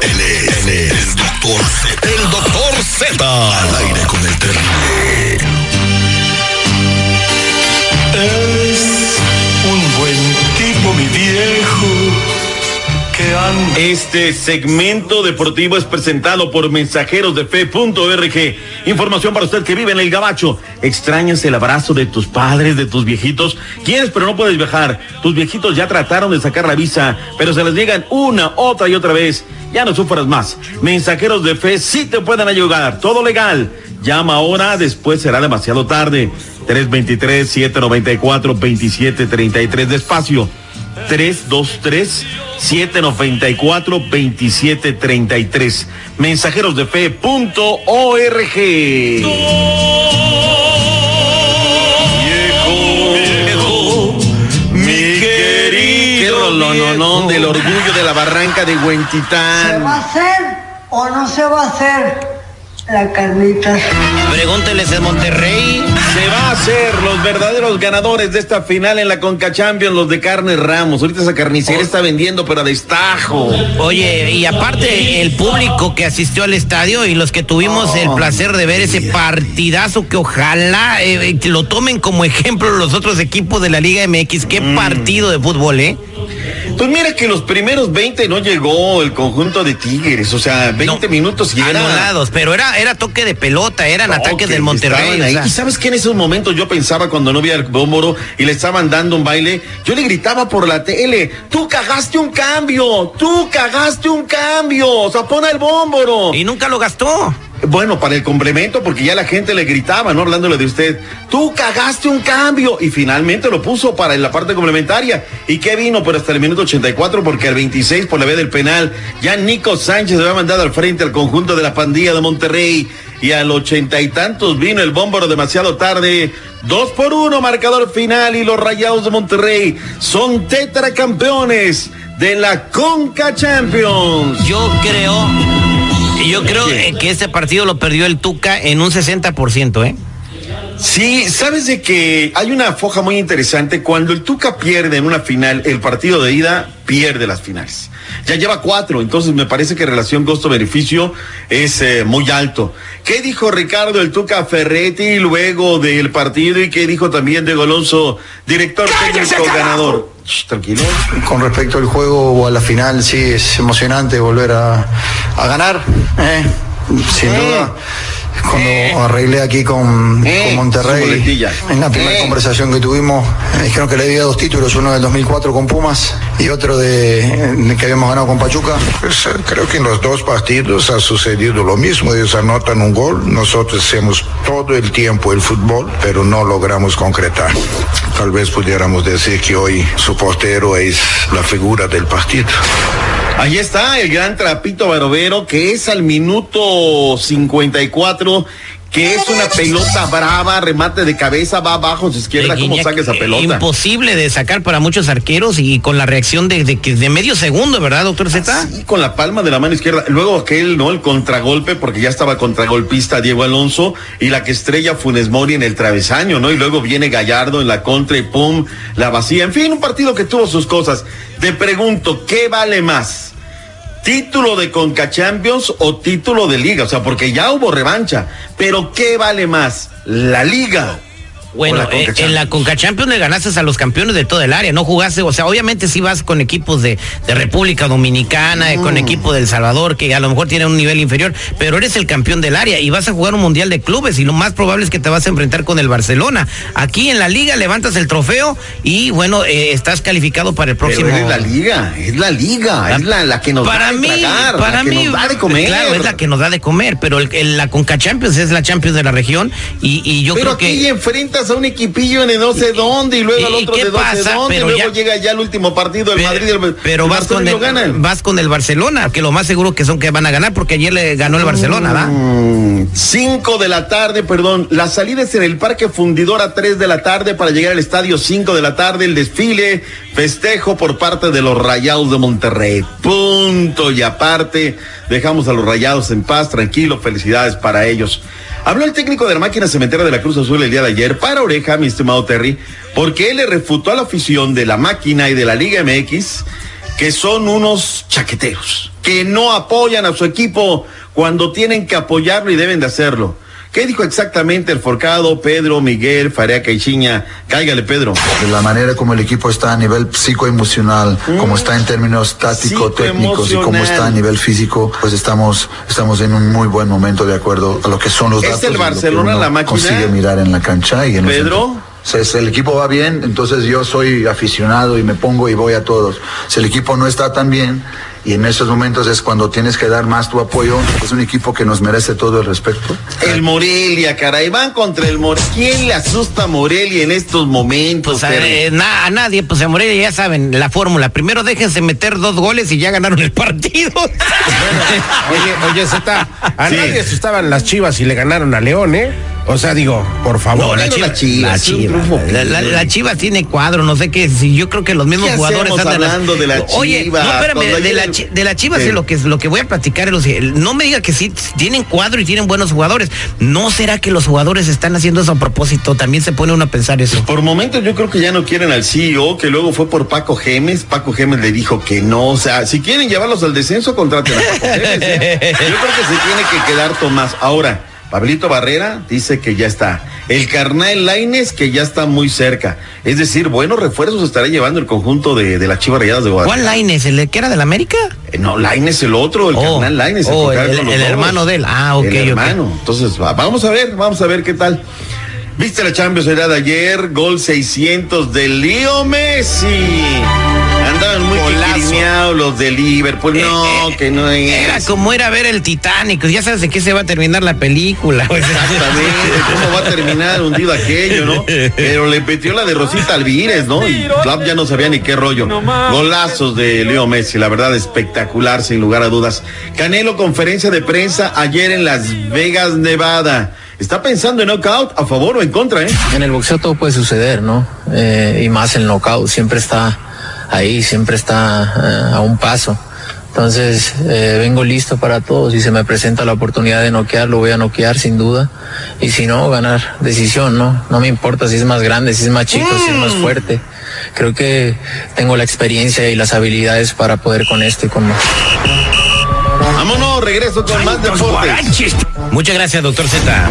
Él es, él es el doctor Z. El doctor Z. Al aire con el terrible. Este segmento deportivo es presentado por mensajeros de. Información para usted que vive en el Gabacho. ¿Extrañas el abrazo de tus padres, de tus viejitos? ¿Quieres pero no puedes viajar? Tus viejitos ya trataron de sacar la visa, pero se les niegan una, otra y otra vez. Ya no sufras más. Mensajeros de fe sí te pueden ayudar. Todo legal. Llama ahora, después será demasiado tarde. 323-794-2733. Despacio. 323-794-2733. Mensajeros de fe.org. Viejo, mi querido. Qué rolononón viejo. del orgullo de la barranca de ¿Se Huentitán. va a hacer o no se va a hacer la carnita? Pregúnteles en Monterrey. Se va a hacer los verdaderos ganadores de esta final en la Conca Champions, los de Carne Ramos. Ahorita esa carnicería está vendiendo, pero a destajo. Oye, y aparte el público que asistió al estadio y los que tuvimos el placer de ver ese partidazo que ojalá eh, eh, que lo tomen como ejemplo los otros equipos de la Liga MX. Qué partido de fútbol, ¿eh? Pues mira que los primeros 20 no llegó el conjunto de Tigres, o sea, 20 No, minutos y era... Anulados, pero era, era toque de pelota, eran No, ataques que del Monterrey. o sea. Y sabes que en esos momentos yo pensaba cuando no vi al Bómboro y le estaban dando un baile, yo le gritaba por la tele, tú cagaste un cambio, tú cagaste un cambio, o sea, pon el Bómboro. Y nunca lo gastó. Bueno, para el complemento, porque ya la gente le gritaba, ¿no? Hablándole de usted, tú cagaste un cambio. Y finalmente lo puso para la parte complementaria. ¿Y qué vino? Pero hasta el minuto 84, porque al 26, por la vez del penal, ya Nico Sánchez se había mandado al frente al conjunto de la pandilla de Monterrey. Y al ochenta y tantos vino el bómboro demasiado tarde. Dos por uno, marcador final. Y los rayados de Monterrey son tetracampeones de la Conca Champions. Yo creo, yo creo eh, que este partido lo perdió el Tuca en un 60%, ¿eh? Sí, sabes de que hay una foja muy interesante. Cuando el Tuca pierde en una final, el partido de ida pierde las finales. Ya lleva cuatro, entonces me parece que relación costo-beneficio es eh, muy alto. ¿Qué dijo Ricardo el Tuca Ferretti luego del partido y qué dijo también Diego Alonso, director técnico ganador? Shh, tranquilo. Con respecto al juego o a la final, sí, es emocionante volver a, a ganar, ¿eh? sin duda. Cuando arreglé aquí con, Eh, con Monterrey, en la primera Eh. conversación que tuvimos, me dijeron que le debía dos títulos, uno del 2004 con Pumas y otro de, de que habíamos ganado con Pachuca. Pues, eh, creo que en los dos partidos ha sucedido lo mismo. Ellos anotan un gol, nosotros hacemos todo el tiempo el fútbol, pero no logramos concretar. Tal vez pudiéramos decir que hoy su portero es la figura del partido. Ahí está el gran trapito barovero que es al minuto 54, que es una pelota brava, remate de cabeza, va abajo a su izquierda, De ¿cómo saca esa eh, pelota? Imposible de sacar para muchos arqueros y con la reacción de, de, de medio segundo, ¿verdad, doctor Z? Sí, con la palma de la mano izquierda. Luego aquel, ¿no? El contragolpe, porque ya estaba contragolpista Diego Alonso y la que estrella Funes Mori en el travesaño, ¿no? Y luego viene Gallardo en la contra y pum, la vacía. En fin, un partido que tuvo sus cosas. Te pregunto, ¿qué vale más? ¿Título de Conca Champions o título de Liga? O sea, porque ya hubo revancha. Pero ¿qué vale más? ¿La Liga? Bueno, la eh, en la? Conca Champions le ganaste a los campeones de todo el área, no jugaste, o sea, obviamente sí vas con equipos de, de República Dominicana, eh, Mm. con equipo del Salvador, que a lo mejor tiene un nivel inferior, pero eres el campeón del área y vas a jugar un mundial de clubes y lo más probable es que te vas a enfrentar con el Barcelona. Aquí en la liga levantas el trofeo y bueno, eh, estás calificado para el Pero próximo. es la Liga, es la Liga, es la, la que nos para da de mí, tragar, para la que mí, nos da de comer. claro, es la que nos da de comer, pero el- el- la Conca Champions es la Champions de la región y, y yo Pero creo aquí que enfrentas a un equipillo en el no sé dónde y luego al ¿Y otro de no sé dónde y Pero luego ya- llega ya el último partido del Madrid y el, Pero el vas con, y el, ganan. vas con el Barcelona, que lo más seguro que son que van a ganar, porque ayer le ganó el Barcelona, ¿va? Mm, Cinco de la tarde, perdón. La salida es en el Parque Fundidor a 3 de la tarde para llegar al estadio 5 de la tarde. El desfile, festejo por parte de los Rayados de Monterrey. Punto y aparte, dejamos a los Rayados en paz, tranquilo, felicidades para ellos. Habló el técnico de la máquina cementera de la Cruz Azul el día de ayer, para oreja, mi estimado Terry, porque él le refutó a la afición de la máquina y de la Liga MX que son unos chaqueteros, que no apoyan a su equipo cuando tienen que apoyarlo y deben de hacerlo. ¿Qué dijo exactamente el forcado Pedro Miguel Farea Caixinha? Cáigale, Pedro. De la manera como el equipo está a nivel psicoemocional, como está en términos táctico, técnicos y cómo está a nivel físico, pues estamos, estamos en un muy buen momento de acuerdo a lo que son los ¿Es datos. el Barcelona la máquina? Consigue mirar en la cancha y en Pedro. si el equipo va bien, entonces yo soy aficionado y me pongo y voy a todos. Si el equipo no está tan bien, y en esos momentos es cuando tienes que dar más tu apoyo, es un equipo que nos merece todo el respeto. El Morelia, caray, van contra el Morelia. ¿Quién le asusta a Morelia en estos momentos? Pues a, eh, na- a nadie, pues a Morelia ya saben la fórmula. Primero déjense meter dos goles y ya ganaron el partido. Oye, oye, Zeta, a Sí. nadie asustaban las chivas y le ganaron a León, ¿eh? O sea, digo, por favor. No, la Chivas, la Chivas. triunfo La, la- la Chivas tiene cuadro, no sé qué. Si yo creo que los mismos ¿Qué jugadores andan hablando de la Oye, Chivas? no, espérame, de la, el- chi- de la Chivas Sí. es lo que lo que voy a platicar. no me diga que sí tienen cuadro y tienen buenos jugadores. ¿No será que los jugadores están haciendo eso a propósito? También se pone uno a pensar eso. Por momentos yo creo que ya no quieren al CEO, que luego fue por Paco Gemes. Paco Gemes le dijo que no. O sea, si quieren llevarlos al descenso, contraten a Paco Gemes. ¿eh? Yo creo que se tiene que quedar Tomás. Ahora, Pablito Barrera dice que ya está. El carnal Laines que ya está muy cerca. Es decir, buenos refuerzos estará llevando el conjunto de, de las Chivas Rayadas de Guadalajara. ¿Cuál Laines? ¿El que era del América? Eh, no, Laines el otro, el Oh, carnal Laines. oh, el- el hermano de él. Ah, ok, El hermano. Entonces, va- vamos a ver, vamos a ver qué tal. ¿Viste la Champions día de ayer? Gol 600 de Leo Messi. Andaban muy quirimeados los de Liverpool. No, que no es. Eh, Era como ir a ver el Titanic. Ya sabes de qué se va a terminar la película. Exactamente, cómo va a terminar hundido aquello, ¿no? Pero le metió la de Rosita Alvírez, ¿no? Y Club ya no sabía ni qué rollo. Golazos de Leo Messi, la verdad espectacular, sin lugar a dudas. Canelo, conferencia de prensa ayer en Las Vegas, Nevada. ¿Está pensando en knockout a favor o en contra, eh? En el boxeo todo puede suceder, ¿no? Eh, y más el knockout, siempre está ahí, siempre está eh, a un paso. Entonces, eh, vengo listo para todo. Si se me presenta la oportunidad de noquear, lo voy a noquear sin duda. Y si no, ganar decisión, ¿no? No me importa si es más grande, si es más chico, si es más fuerte. Creo que tengo la experiencia y las habilidades para poder con esto y con más. Vámonos, regreso con más deportes. Muchas gracias, doctor Z.